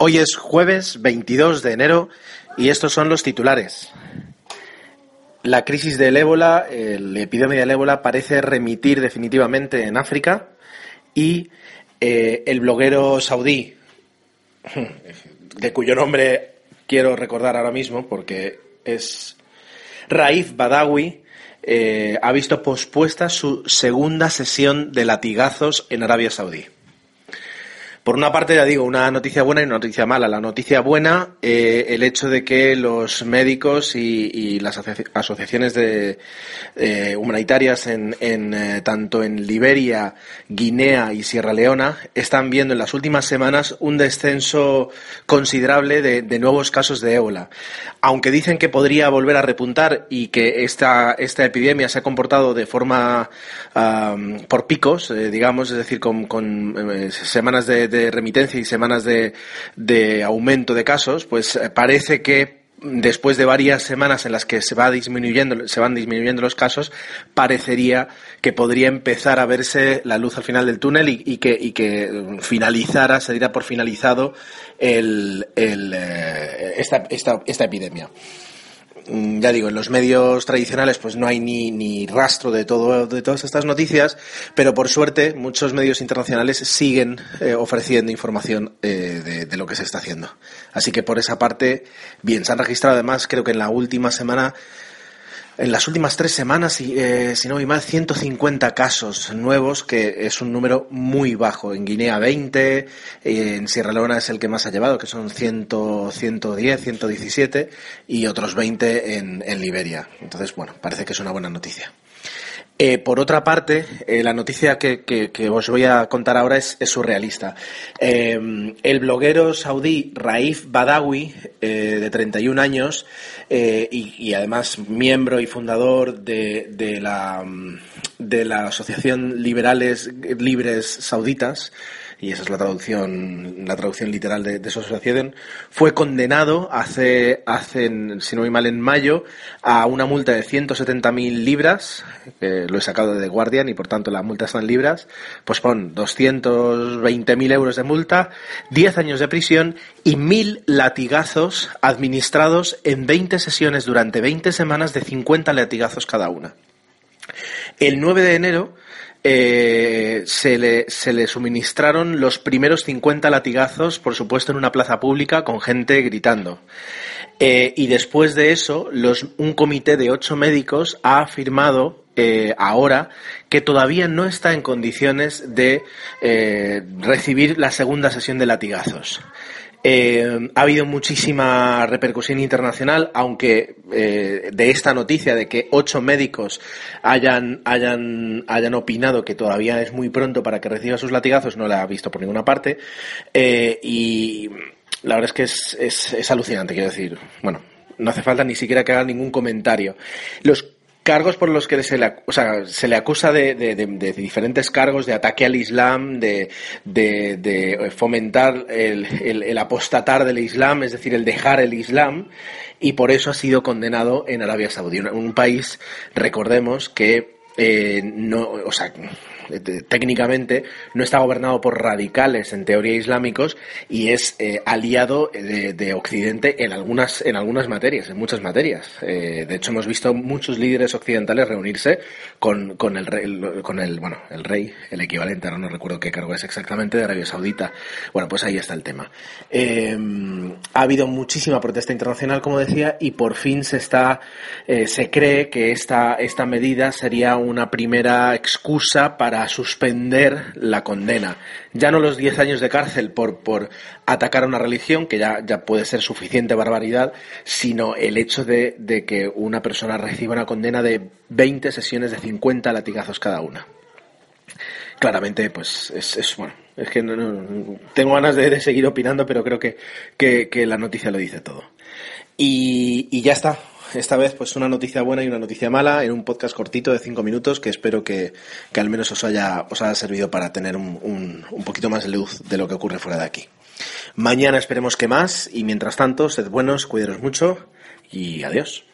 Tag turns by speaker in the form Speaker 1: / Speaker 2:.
Speaker 1: Hoy es jueves 22 de enero y estos son los titulares. La crisis del ébola, la epidemia del ébola parece remitir definitivamente en África y eh, el bloguero saudí, de cuyo nombre quiero recordar ahora mismo porque es Raif Badawi, eh, ha visto pospuesta su segunda sesión de latigazos en Arabia Saudí. Por una parte, ya digo, una noticia buena y una noticia mala. La noticia buena, eh, el hecho de que los médicos y, las asociaciones eh, humanitarias en, eh, tanto en Liberia, Guinea y Sierra Leona están viendo en las últimas semanas un descenso considerable de, nuevos casos de ébola. Aunque dicen que podría volver a repuntar y que esta, esta epidemia se ha comportado de forma por picos, digamos, es decir, con, semanas de de remitencia y semanas de, de aumento de casos, pues eh, parece que después de varias semanas en las que se va disminuyendo se van disminuyendo los casos parecería que podría empezar a verse la luz al final del túnel y, que y que mm, finalizara se diera por finalizado el, el, eh, esta, esta, esta epidemia ya digo, en los medios tradicionales pues no hay ni, ni rastro de todo de todas estas noticias, pero por suerte muchos medios internacionales siguen eh, ofreciendo información eh, de, de, lo que se está haciendo. Así que por esa parte, bien, se han registrado además, creo que en la última semana en las últimas tres semanas, eh, si no hay mal, 150 casos nuevos, que es un número muy bajo. En Guinea 20, en Sierra Leona es el que más ha llevado, que son 100, 110, 117, y otros 20 en, en Liberia. Entonces, bueno, parece que es una buena noticia. Eh, por otra parte, eh, la noticia que, os voy a contar ahora es, surrealista. Eh, el bloguero saudí Raif Badawi, de 31 años, y, además miembro y fundador de, de, la, de la Asociación Liberales Libres Sauditas, y esa es la traducción, la traducción literal de, de su asociación, fue condenado hace, hace, si no voy mal, en mayo, a una multa de 170.000 libras, que lo he sacado de The Guardian y por tanto la multa está en libras, pues pon 220.000 euros de multa, 10 años de prisión y 1.000 latigazos administrados en 20 sesiones durante 20 semanas de 50 latigazos cada una. El 9 de enero eh, se, le, se le suministraron los primeros 50 latigazos, por supuesto, en una plaza pública con gente gritando. Eh, y después de eso, un comité de ocho médicos ha afirmado eh, ahora que todavía no está en condiciones de recibir la segunda sesión de latigazos. Eh, ha habido muchísima repercusión internacional, aunque eh, de esta noticia de que ocho médicos hayan, hayan, hayan opinado que todavía es muy pronto para que reciba sus latigazos, no la ha visto por ninguna parte. Eh, y la verdad es que es, es, es alucinante, quiero decir. Bueno, no hace falta ni siquiera que haga ningún comentario. Los cargos por los que se le, o sea, se le acusa de, de, diferentes cargos de ataque al Islam, de, de fomentar el, el, apostatar del Islam, es decir, el dejar el Islam, y por eso ha sido condenado en Arabia Saudí, un, país, recordemos, que eh, no, o sea, técnicamente no está gobernado por radicales en teoría islámicos y es eh, aliado de, Occidente en algunas, en algunas materias, en muchas materias. Eh, de hecho, hemos visto muchos líderes occidentales reunirse con, con, el, rey, con el, bueno, el rey, el equivalente, ahora no recuerdo qué cargo es exactamente, de Arabia Saudita. Bueno, pues ahí está el tema. Eh, ha habido muchísima protesta internacional, como decía, y por fin se está, se cree que esta, esta medida sería una primera excusa para suspender la condena. Ya no los 10 años de cárcel por, por atacar a una religión, que ya, ya puede ser suficiente barbaridad, sino el hecho de, que una persona reciba una condena de 20 sesiones de 50 latigazos cada una. Claramente, pues es, bueno, es que no, tengo ganas de, seguir opinando, pero creo que, que, la noticia lo dice todo. Y, y ya está, esta vez pues una noticia buena y una noticia mala en un podcast cortito de cinco minutos que espero que, al menos os haya, os haya servido para tener un, un, un poquito más de luz de lo que ocurre fuera de aquí. Mañana esperemos que más y mientras tanto, sed buenos, cuidaros mucho y adiós.